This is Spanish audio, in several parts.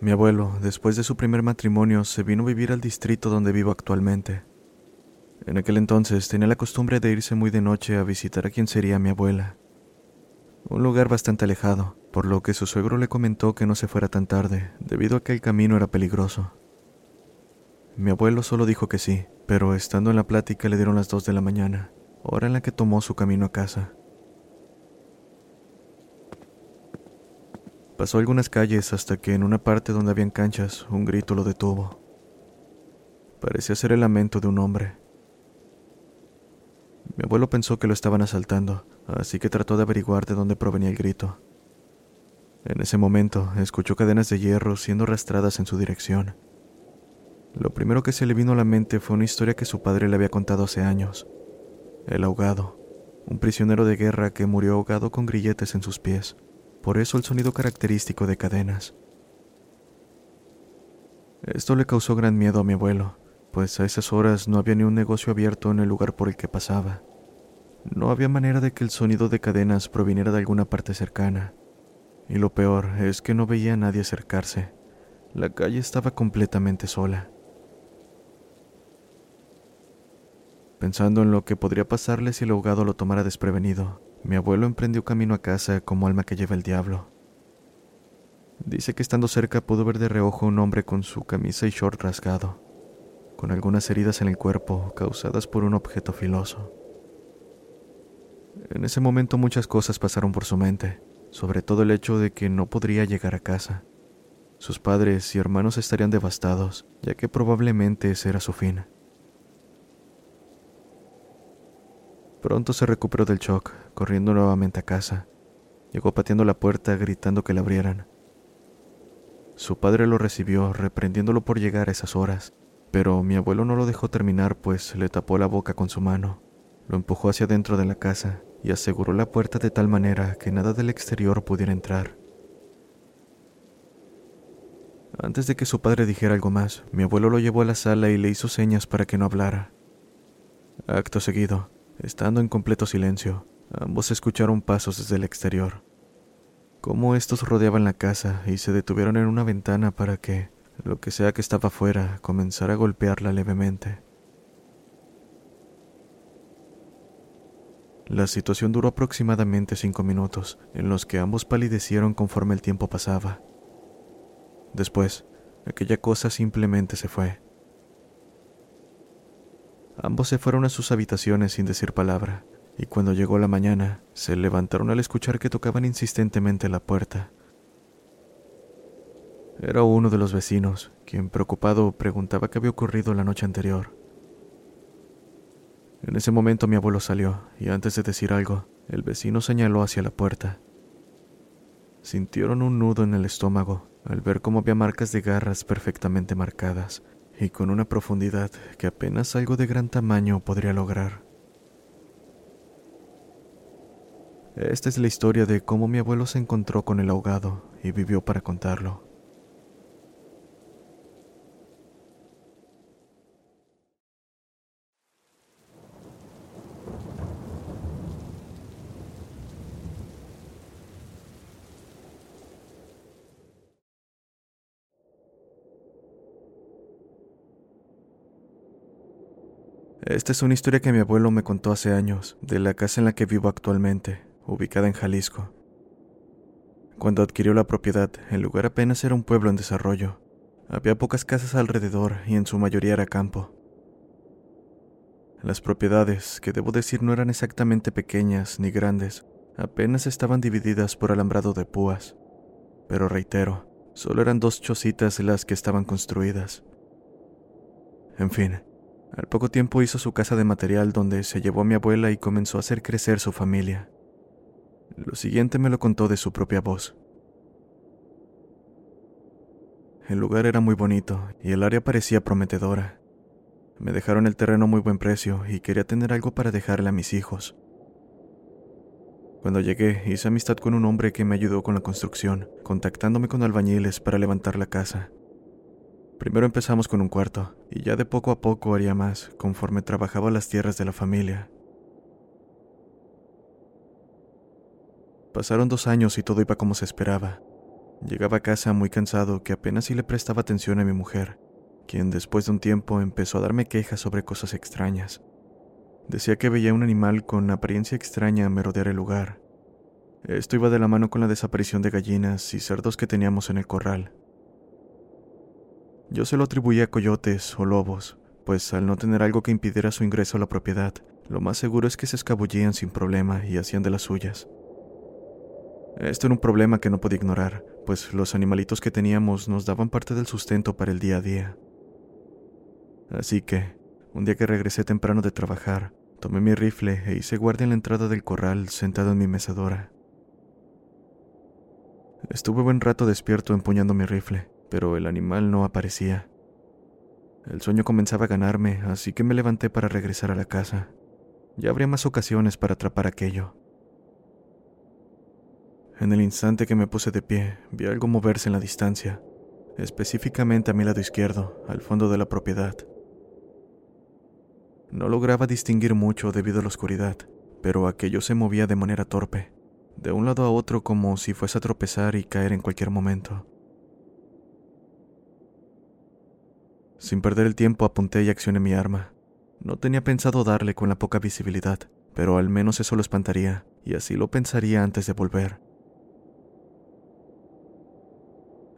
Mi abuelo, después de su primer matrimonio, se vino a vivir al distrito donde vivo actualmente. En aquel entonces tenía la costumbre de irse muy de noche a visitar a quien sería mi abuela. Un lugar bastante alejado, por lo que su suegro le comentó que no se fuera tan tarde, debido a que el camino era peligroso. Mi abuelo solo dijo que sí, pero estando en la plática le dieron las dos de la mañana, hora en la que tomó su camino a casa. Pasó algunas calles hasta que en una parte donde habían canchas un grito lo detuvo. Parecía ser el lamento de un hombre. Mi abuelo pensó que lo estaban asaltando, así que trató de averiguar de dónde provenía el grito. En ese momento escuchó cadenas de hierro siendo arrastradas en su dirección. Lo primero que se le vino a la mente fue una historia que su padre le había contado hace años. El ahogado, un prisionero de guerra que murió ahogado con grilletes en sus pies por eso el sonido característico de cadenas. Esto le causó gran miedo a mi abuelo, pues a esas horas no había ni un negocio abierto en el lugar por el que pasaba. No había manera de que el sonido de cadenas proviniera de alguna parte cercana. Y lo peor es que no veía a nadie acercarse. La calle estaba completamente sola. Pensando en lo que podría pasarle si el ahogado lo tomara desprevenido, mi abuelo emprendió camino a casa como alma que lleva el diablo. Dice que estando cerca pudo ver de reojo un hombre con su camisa y short rasgado, con algunas heridas en el cuerpo causadas por un objeto filoso. En ese momento muchas cosas pasaron por su mente, sobre todo el hecho de que no podría llegar a casa. Sus padres y hermanos estarían devastados, ya que probablemente ese era su fin. Pronto se recuperó del shock, corriendo nuevamente a casa. Llegó pateando la puerta, gritando que la abrieran. Su padre lo recibió, reprendiéndolo por llegar a esas horas, pero mi abuelo no lo dejó terminar, pues le tapó la boca con su mano, lo empujó hacia dentro de la casa y aseguró la puerta de tal manera que nada del exterior pudiera entrar. Antes de que su padre dijera algo más, mi abuelo lo llevó a la sala y le hizo señas para que no hablara. Acto seguido, Estando en completo silencio, ambos escucharon pasos desde el exterior. Cómo estos rodeaban la casa y se detuvieron en una ventana para que, lo que sea que estaba afuera, comenzara a golpearla levemente. La situación duró aproximadamente cinco minutos, en los que ambos palidecieron conforme el tiempo pasaba. Después, aquella cosa simplemente se fue. Ambos se fueron a sus habitaciones sin decir palabra, y cuando llegó la mañana, se levantaron al escuchar que tocaban insistentemente la puerta. Era uno de los vecinos, quien preocupado preguntaba qué había ocurrido la noche anterior. En ese momento mi abuelo salió, y antes de decir algo, el vecino señaló hacia la puerta. Sintieron un nudo en el estómago al ver cómo había marcas de garras perfectamente marcadas, y con una profundidad que apenas algo de gran tamaño podría lograr. Esta es la historia de cómo mi abuelo se encontró con el ahogado y vivió para contarlo. Esta es una historia que mi abuelo me contó hace años, de la casa en la que vivo actualmente, ubicada en Jalisco. Cuando adquirió la propiedad, el lugar apenas era un pueblo en desarrollo. Había pocas casas alrededor y en su mayoría era campo. Las propiedades, que debo decir no eran exactamente pequeñas ni grandes, apenas estaban divididas por alambrado de púas. Pero reitero, solo eran dos chocitas las que estaban construidas. En fin, al poco tiempo hizo su casa de material donde se llevó a mi abuela y comenzó a hacer crecer su familia. Lo siguiente me lo contó de su propia voz. El lugar era muy bonito y el área parecía prometedora. Me dejaron el terreno a muy buen precio y quería tener algo para dejarle a mis hijos. Cuando llegué, hice amistad con un hombre que me ayudó con la construcción, contactándome con albañiles para levantar la casa. Primero empezamos con un cuarto, y ya de poco a poco haría más, conforme trabajaba las tierras de la familia. Pasaron dos años y todo iba como se esperaba. Llegaba a casa muy cansado que apenas si le prestaba atención a mi mujer, quien después de un tiempo empezó a darme quejas sobre cosas extrañas. Decía que veía un animal con apariencia extraña merodear el lugar. Esto iba de la mano con la desaparición de gallinas y cerdos que teníamos en el corral. Yo se lo atribuía a coyotes o lobos, pues al no tener algo que impidiera su ingreso a la propiedad, lo más seguro es que se escabullían sin problema y hacían de las suyas. Esto era un problema que no podía ignorar, pues los animalitos que teníamos nos daban parte del sustento para el día a día. Así que, un día que regresé temprano de trabajar, tomé mi rifle e hice guardia en la entrada del corral sentado en mi mecedora. Estuve buen rato despierto empuñando mi rifle, pero el animal no aparecía. El sueño comenzaba a ganarme, así que me levanté para regresar a la casa. Ya habría más ocasiones para atrapar aquello. En el instante que me puse de pie, vi algo moverse en la distancia, específicamente a mi lado izquierdo, al fondo de la propiedad. No lograba distinguir mucho debido a la oscuridad, pero aquello se movía de manera torpe, de un lado a otro como si fuese a tropezar y caer en cualquier momento. Sin perder el tiempo apunté y accioné mi arma. No tenía pensado darle con la poca visibilidad, pero al menos eso lo espantaría, y así lo pensaría antes de volver.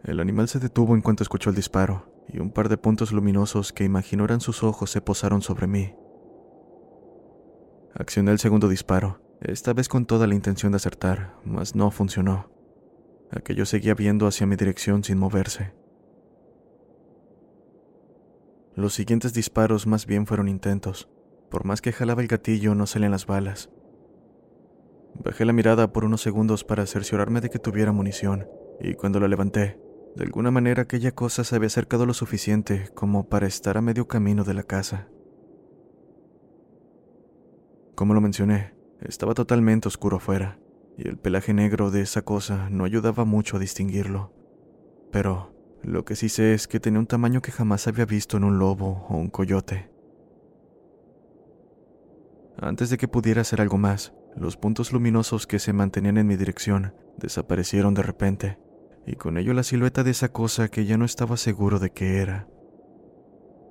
El animal se detuvo en cuanto escuchó el disparo, y un par de puntos luminosos que imaginó eran sus ojos se posaron sobre mí. Accioné el segundo disparo, esta vez con toda la intención de acertar, mas no funcionó. Aquello seguía viendo hacia mi dirección sin moverse. Los siguientes disparos más bien fueron intentos. Por más que jalaba el gatillo, no salían las balas. Bajé la mirada por unos segundos para cerciorarme de que tuviera munición, y cuando la levanté, de alguna manera aquella cosa se había acercado lo suficiente como para estar a medio camino de la casa. Como lo mencioné, estaba totalmente oscuro afuera, y el pelaje negro de esa cosa no ayudaba mucho a distinguirlo. Pero lo que sí sé es que tenía un tamaño que jamás había visto en un lobo o un coyote. Antes de que pudiera hacer algo más, los puntos luminosos que se mantenían en mi dirección desaparecieron de repente y con ello la silueta de esa cosa que ya no estaba seguro de qué era.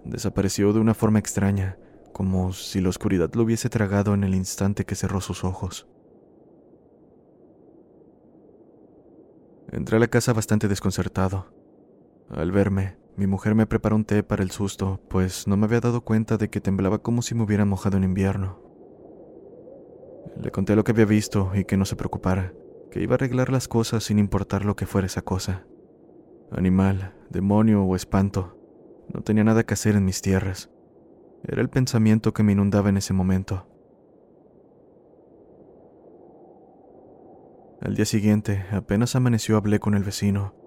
Desapareció de una forma extraña, como si la oscuridad lo hubiese tragado en el instante que cerró sus ojos. Entré a la casa bastante desconcertado. Al verme, mi mujer me preparó un té para el susto, pues no me había dado cuenta de que temblaba como si me hubiera mojado en invierno. Le conté lo que había visto y que no se preocupara, que iba a arreglar las cosas sin importar lo que fuera esa cosa. Animal, demonio o espanto, no tenía nada que hacer en mis tierras. Era el pensamiento que me inundaba en ese momento. Al día siguiente, apenas amaneció, hablé con el vecino.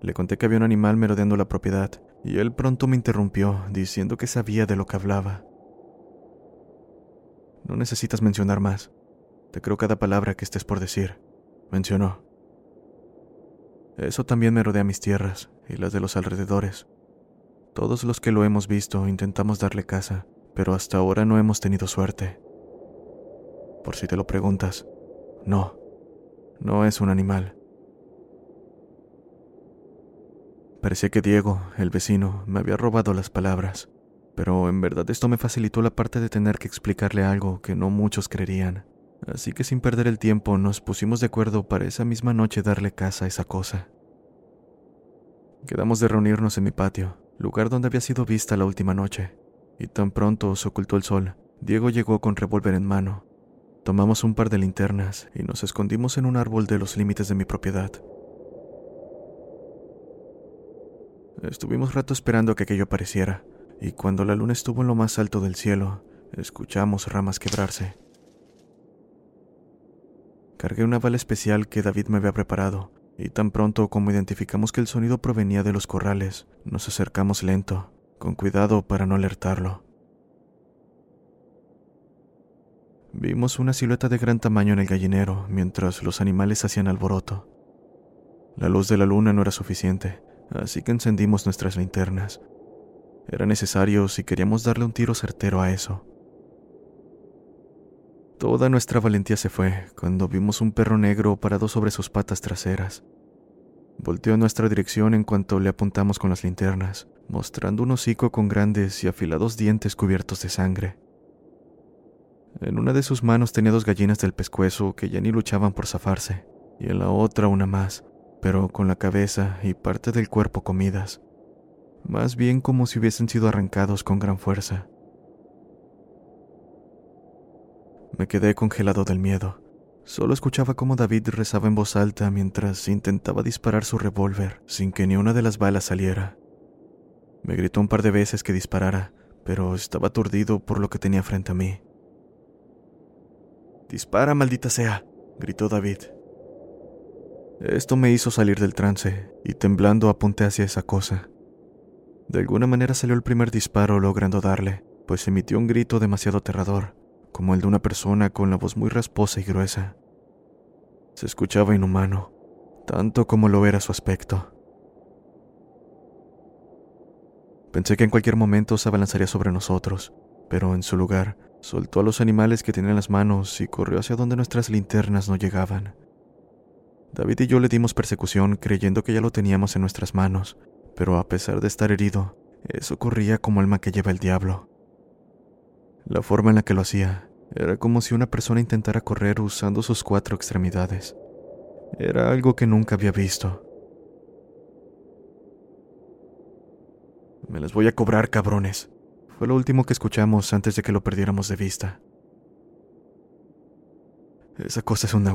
Le conté que había un animal merodeando la propiedad, y él pronto me interrumpió, diciendo que sabía de lo que hablaba. No necesitas mencionar más. Te creo cada palabra que estés por decir mencionó. Eso también me rodea mis tierras y las de los alrededores. Todos los que lo hemos visto intentamos darle casa, pero hasta ahora no hemos tenido suerte. Por si te lo preguntas, no, no es un animal. Parecía que Diego, el vecino, me había robado las palabras, pero en verdad esto me facilitó la parte de tener que explicarle algo que no muchos creerían. Así que sin perder el tiempo nos pusimos de acuerdo para esa misma noche darle casa a esa cosa. Quedamos de reunirnos en mi patio, lugar donde había sido vista la última noche, y tan pronto se ocultó el sol, Diego llegó con revólver en mano. Tomamos un par de linternas y nos escondimos en un árbol de los límites de mi propiedad. Estuvimos rato esperando a que aquello apareciera, y cuando la luna estuvo en lo más alto del cielo, escuchamos ramas quebrarse. Cargué una bala especial que David me había preparado, y tan pronto como identificamos que el sonido provenía de los corrales, nos acercamos lento, con cuidado para no alertarlo. Vimos una silueta de gran tamaño en el gallinero mientras los animales hacían alboroto. La luz de la luna no era suficiente, así que encendimos nuestras linternas. Era necesario si queríamos darle un tiro certero a eso. Toda nuestra valentía se fue cuando vimos un perro negro parado sobre sus patas traseras. Volteó en nuestra dirección en cuanto le apuntamos con las linternas, mostrando un hocico con grandes y afilados dientes cubiertos de sangre. En una de sus manos tenía dos gallinas del pescuezo que ya ni luchaban por zafarse, y en la otra una más, pero con la cabeza y parte del cuerpo comidas, más bien como si hubiesen sido arrancados con gran fuerza. Me quedé congelado del miedo. Solo escuchaba cómo David rezaba en voz alta mientras intentaba disparar su revólver sin que ni una de las balas saliera. Me gritó un par de veces que disparara, pero estaba aturdido por lo que tenía frente a mí. Dispara, maldita sea, gritó David. Esto me hizo salir del trance, y temblando apunté hacia esa cosa. De alguna manera salió el primer disparo logrando darle, pues emitió un grito demasiado aterrador, como el de una persona con la voz muy rasposa y gruesa. Se escuchaba inhumano, tanto como lo era su aspecto. Pensé que en cualquier momento se abalanzaría sobre nosotros, pero en su lugar soltó a los animales que tenía en las manos y corrió hacia donde nuestras linternas no llegaban. David y yo le dimos persecución creyendo que ya lo teníamos en nuestras manos, pero a pesar de estar herido, eso corría como alma que lleva el diablo. La forma en la que lo hacía era como si una persona intentara correr usando sus cuatro extremidades. Era algo que nunca había visto. Me las voy a cobrar, cabrones. Fue lo último que escuchamos antes de que lo perdiéramos de vista. Esa cosa es una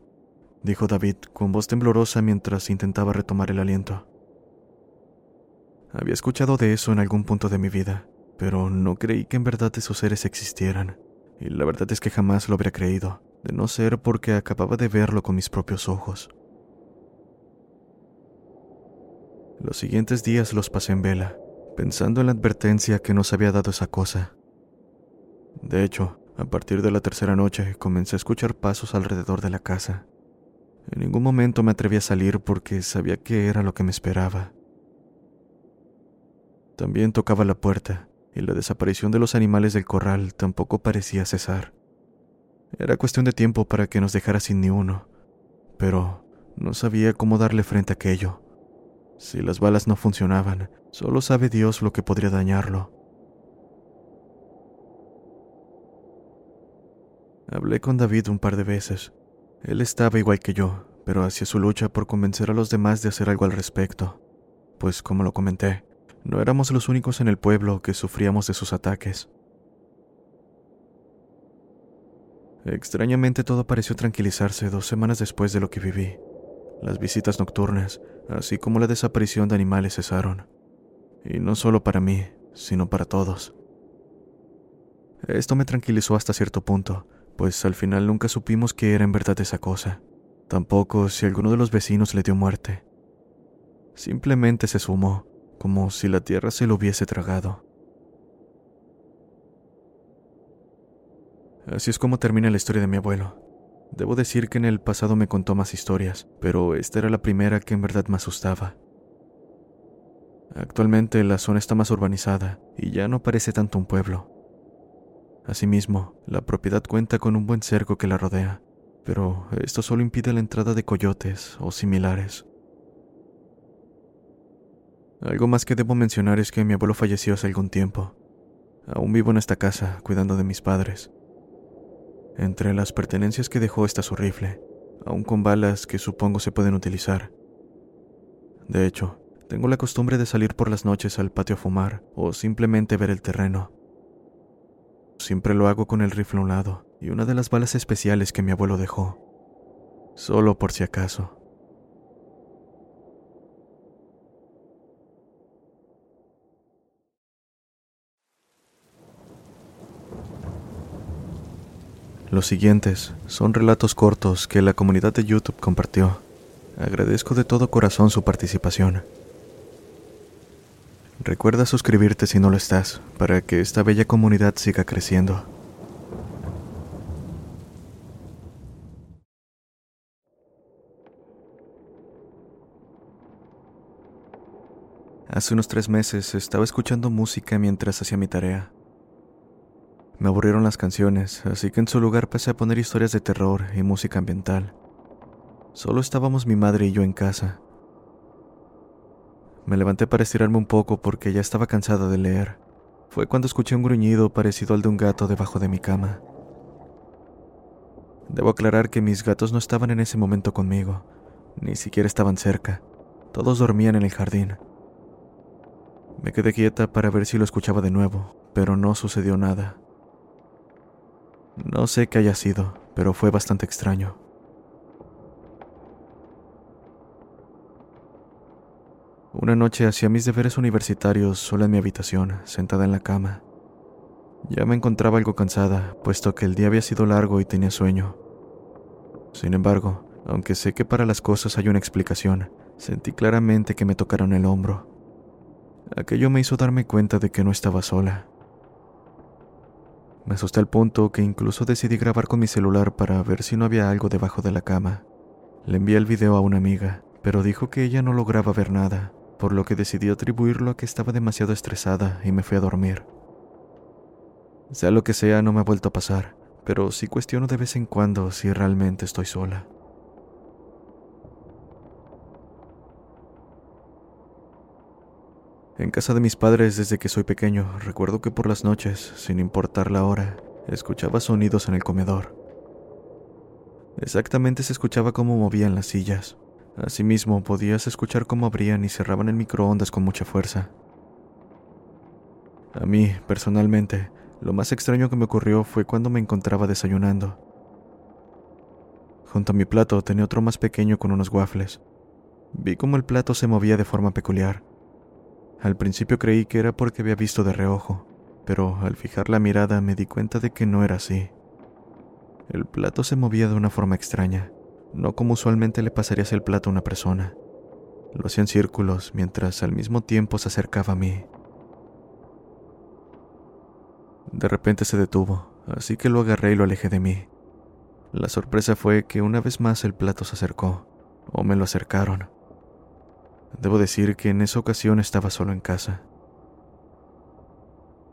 Dijo David con voz temblorosa mientras intentaba retomar el aliento. Había escuchado de eso en algún punto de mi vida, pero no creí que en verdad esos seres existieran, y la verdad es que jamás lo habría creído, de no ser porque acababa de verlo con mis propios ojos. Los siguientes días los pasé en vela, pensando en la advertencia que nos había dado esa cosa. De hecho, a partir de la tercera noche comencé a escuchar pasos alrededor de la casa. En ningún momento me atreví a salir porque sabía que era lo que me esperaba. También tocaba la puerta, y la desaparición de los animales del corral tampoco parecía cesar. Era cuestión de tiempo para que nos dejara sin ni uno, pero no sabía cómo darle frente a aquello. Si las balas no funcionaban, solo sabe Dios lo que podría dañarlo. Hablé con David un par de veces, él estaba igual que yo, pero hacía su lucha por convencer a los demás de hacer algo al respecto, pues como lo comenté, no éramos los únicos en el pueblo que sufríamos de sus ataques. Extrañamente todo pareció tranquilizarse dos semanas después de lo que viví. Las visitas nocturnas, así como la desaparición de animales cesaron. Y no solo para mí, sino para todos. Esto me tranquilizó hasta cierto punto, pues al final nunca supimos qué era en verdad esa cosa. Tampoco si alguno de los vecinos le dio muerte. Simplemente se sumó, como si la tierra se lo hubiese tragado. Así es como termina la historia de mi abuelo. Debo decir que en el pasado me contó más historias, pero esta era la primera que en verdad me asustaba. Actualmente la zona está más urbanizada y ya no parece tanto un pueblo. Asimismo, la propiedad cuenta con un buen cerco que la rodea, pero esto solo impide la entrada de coyotes o similares. Algo más que debo mencionar es que mi abuelo falleció hace algún tiempo. Aún vivo en esta casa, cuidando de mis padres. Entre las pertenencias que dejó está su rifle, aún con balas que supongo se pueden utilizar. De hecho, tengo la costumbre de salir por las noches al patio a fumar o simplemente ver el terreno. Siempre lo hago con el rifle a un lado y una de las balas especiales que mi abuelo dejó, solo por si acaso. Los siguientes son relatos cortos que la comunidad de YouTube compartió. Agradezco de todo corazón su participación. Recuerda suscribirte si no lo estás, para que esta bella comunidad siga creciendo. Hace unos tres meses estaba escuchando música mientras hacía mi tarea. Me aburrieron las canciones, así que en su lugar pasé a poner historias de terror y música ambiental. Solo estábamos mi madre y yo en casa. Me levanté para estirarme un poco porque ya estaba cansada de leer. Fue cuando escuché un gruñido parecido al de un gato debajo de mi cama. Debo aclarar que mis gatos no estaban en ese momento conmigo, ni siquiera estaban cerca. Todos dormían en el jardín. Me quedé quieta para ver si lo escuchaba de nuevo, pero no sucedió nada. No sé qué haya sido, pero fue bastante extraño. Una noche hacía mis deberes universitarios sola en mi habitación, sentada en la cama. Ya me encontraba algo cansada, puesto que el día había sido largo y tenía sueño. Sin embargo, aunque sé que para las cosas hay una explicación, sentí claramente que me tocaron el hombro. Aquello me hizo darme cuenta de que no estaba sola. Me asusté al punto que incluso decidí grabar con mi celular para ver si no había algo debajo de la cama. Le envié el video a una amiga, pero dijo que ella no lograba ver nada, por lo que decidí atribuirlo a que estaba demasiado estresada y me fui a dormir. Sea lo que sea, no me ha vuelto a pasar, pero sí cuestiono de vez en cuando si realmente estoy sola. En casa de mis padres desde que soy pequeño, recuerdo que por las noches, sin importar la hora, escuchaba sonidos en el comedor. Exactamente se escuchaba cómo movían las sillas. Asimismo, podías escuchar cómo abrían y cerraban el microondas con mucha fuerza. A mí, personalmente, lo más extraño que me ocurrió fue cuando me encontraba desayunando. Junto a mi plato tenía otro más pequeño con unos waffles. Vi cómo el plato se movía de forma peculiar al principio creí que era porque había visto de reojo, pero al fijar la mirada me di cuenta de que no era así. El plato se movía de una forma extraña, no como usualmente le pasarías el plato a una persona. Lo hacía en círculos mientras al mismo tiempo se acercaba a mí. De repente se detuvo, así que lo agarré y lo alejé de mí. La sorpresa fue que una vez más el plato se acercó, o me lo acercaron. Debo decir que en esa ocasión estaba solo en casa.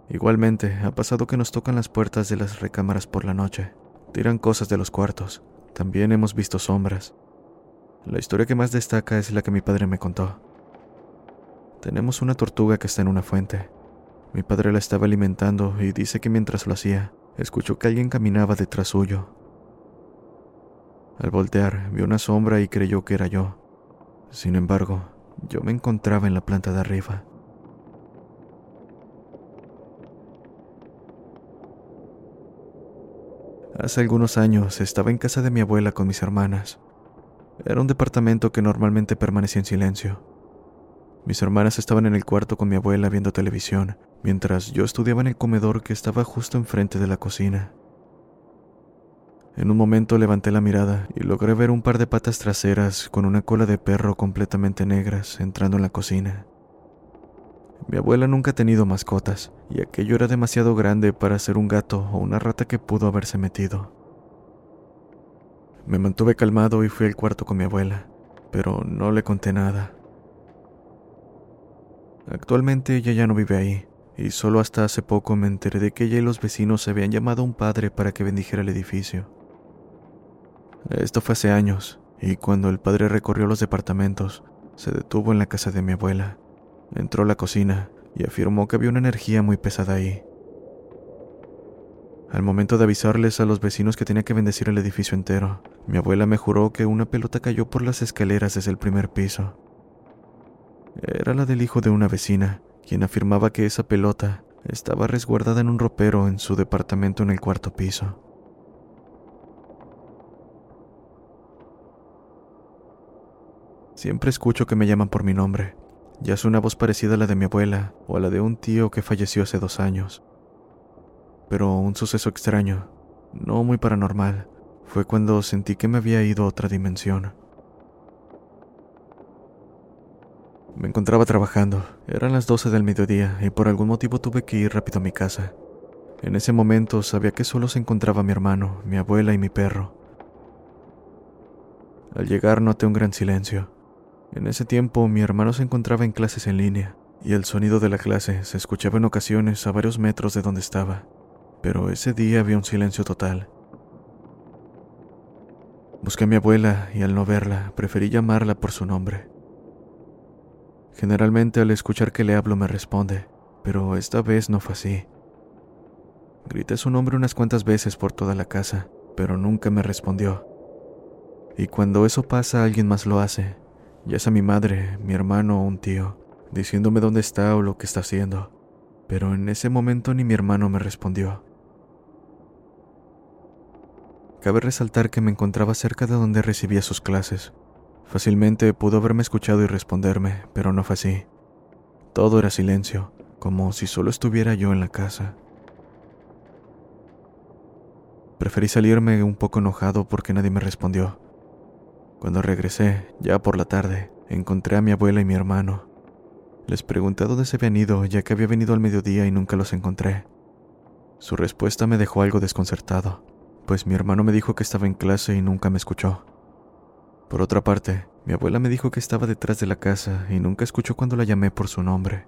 Igualmente, ha pasado que nos tocan las puertas de las recámaras por la noche. Tiran cosas de los cuartos. También hemos visto sombras. La historia que más destaca es la que mi padre me contó. Tenemos una tortuga que está en una fuente. Mi padre la estaba alimentando y dice que mientras lo hacía, escuchó que alguien caminaba detrás suyo. Al voltear, vio una sombra y creyó que era yo. Sin embargo, yo me encontraba en la planta de arriba. Hace algunos años estaba en casa de mi abuela con mis hermanas. Era un departamento que normalmente permanecía en silencio. Mis hermanas estaban en el cuarto con mi abuela viendo televisión, mientras yo estudiaba en el comedor que estaba justo enfrente de la cocina. En un momento levanté la mirada y logré ver un par de patas traseras con una cola de perro completamente negras entrando en la cocina. Mi abuela nunca ha tenido mascotas, y aquello era demasiado grande para ser un gato o una rata que pudo haberse metido. Me mantuve calmado y fui al cuarto con mi abuela, pero no le conté nada. Actualmente ella ya no vive ahí, y solo hasta hace poco me enteré de que ella y los vecinos habían llamado a un padre para que bendijera el edificio. Esto fue hace años, y cuando el padre recorrió los departamentos, se detuvo en la casa de mi abuela Entró a la cocina y afirmó que había una energía muy pesada ahí. Al momento de avisarles a los vecinos que tenía que bendecir el edificio entero, mi abuela me juró que una pelota cayó por las escaleras desde el primer piso. Era la del hijo de una vecina, quien afirmaba que esa pelota estaba resguardada en un ropero en su departamento en el cuarto piso. Siempre escucho que me llaman por mi nombre, ya es una voz parecida a la de mi abuela o a la de un tío que falleció hace dos años. Pero un suceso extraño, no muy paranormal, fue cuando sentí que me había ido a otra dimensión. Me encontraba trabajando, eran las 12 del mediodía y por algún motivo tuve que ir rápido a mi casa. En ese momento sabía que solo se encontraba mi hermano, mi abuela y mi perro. Al llegar noté un gran silencio. En ese tiempo mi hermano se encontraba en clases en línea, y el sonido de la clase se escuchaba en ocasiones a varios metros de donde estaba, pero ese día había un silencio total. Busqué a mi abuela y al no verla, preferí llamarla por su nombre. Generalmente al escuchar que le hablo me responde, pero esta vez no fue así. Grité su nombre unas cuantas veces por toda la casa, pero nunca me respondió. Y cuando eso pasa alguien más lo hace, ya sea mi madre, mi hermano o un tío, diciéndome dónde está o lo que está haciendo, pero en ese momento ni mi hermano me respondió. Cabe resaltar que me encontraba cerca de donde recibía sus clases. Fácilmente pudo haberme escuchado y responderme, pero no fue así. Todo era silencio, como si solo estuviera yo en la casa. Preferí salirme un poco enojado porque nadie me respondió. Cuando regresé, ya por la tarde, encontré a mi abuela y mi hermano. Les pregunté dónde se habían ido, ya que había venido al mediodía y nunca los encontré. Su respuesta me dejó algo desconcertado, pues mi hermano me dijo que estaba en clase y nunca me escuchó. Por otra parte, mi abuela me dijo que estaba detrás de la casa y nunca escuchó cuando la llamé por su nombre.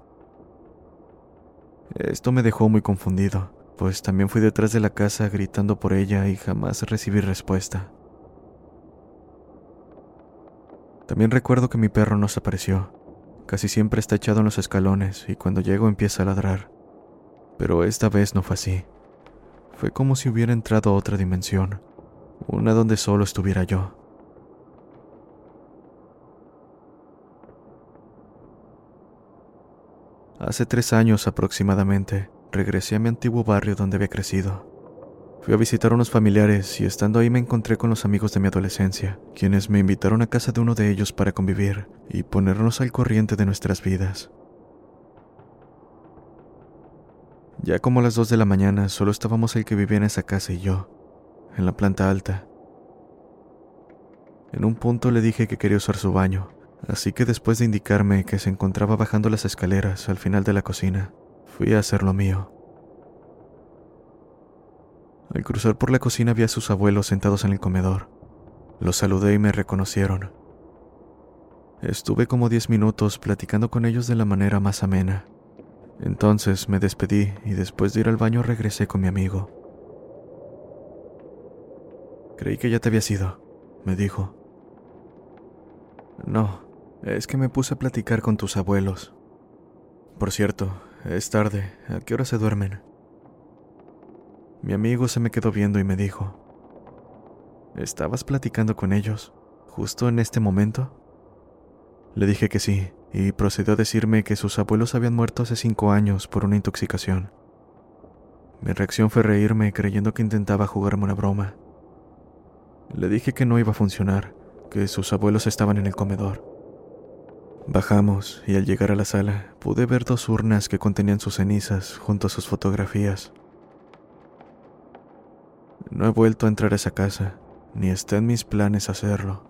Esto me dejó muy confundido, pues también fui detrás de la casa gritando por ella y jamás recibí respuesta. También recuerdo que mi perro no se apareció. Casi siempre está echado en los escalones y cuando llego empieza a ladrar. Pero esta vez no fue así. Fue como si hubiera entrado a otra dimensión, una donde solo estuviera yo. Hace tres años aproximadamente, regresé a mi antiguo barrio donde había crecido. Fui a visitar a unos familiares y estando ahí me encontré con los amigos de mi adolescencia, quienes me invitaron a casa de uno de ellos para convivir y ponernos al corriente de nuestras vidas. Ya como a las dos de la mañana solo estábamos el que vivía en esa casa y yo, en la planta alta. En un punto le dije que quería usar su baño, así que después de indicarme que se encontraba bajando las escaleras al final de la cocina, fui a hacer lo mío. Al cruzar por la cocina vi a sus abuelos sentados en el comedor. Los saludé y me reconocieron. Estuve como diez minutos platicando con ellos de la manera más amena. Entonces me despedí y después de ir al baño regresé con mi amigo. Creí que ya te habías ido, me dijo. No, es que me puse a platicar con tus abuelos. Por cierto, es tarde. ¿A qué hora se duermen? Mi amigo se me quedó viendo y me dijo, ¿estabas platicando con ellos justo en este momento? Le dije que sí, y procedió a decirme que sus abuelos habían muerto hace cinco años por una intoxicación. Mi reacción fue reírme creyendo que intentaba jugarme una broma. Le dije que no iba a funcionar, que sus abuelos estaban en el comedor. Bajamos y al llegar a la sala pude ver dos urnas que contenían sus cenizas junto a sus fotografías. No he vuelto a entrar a esa casa, ni está en mis planes hacerlo.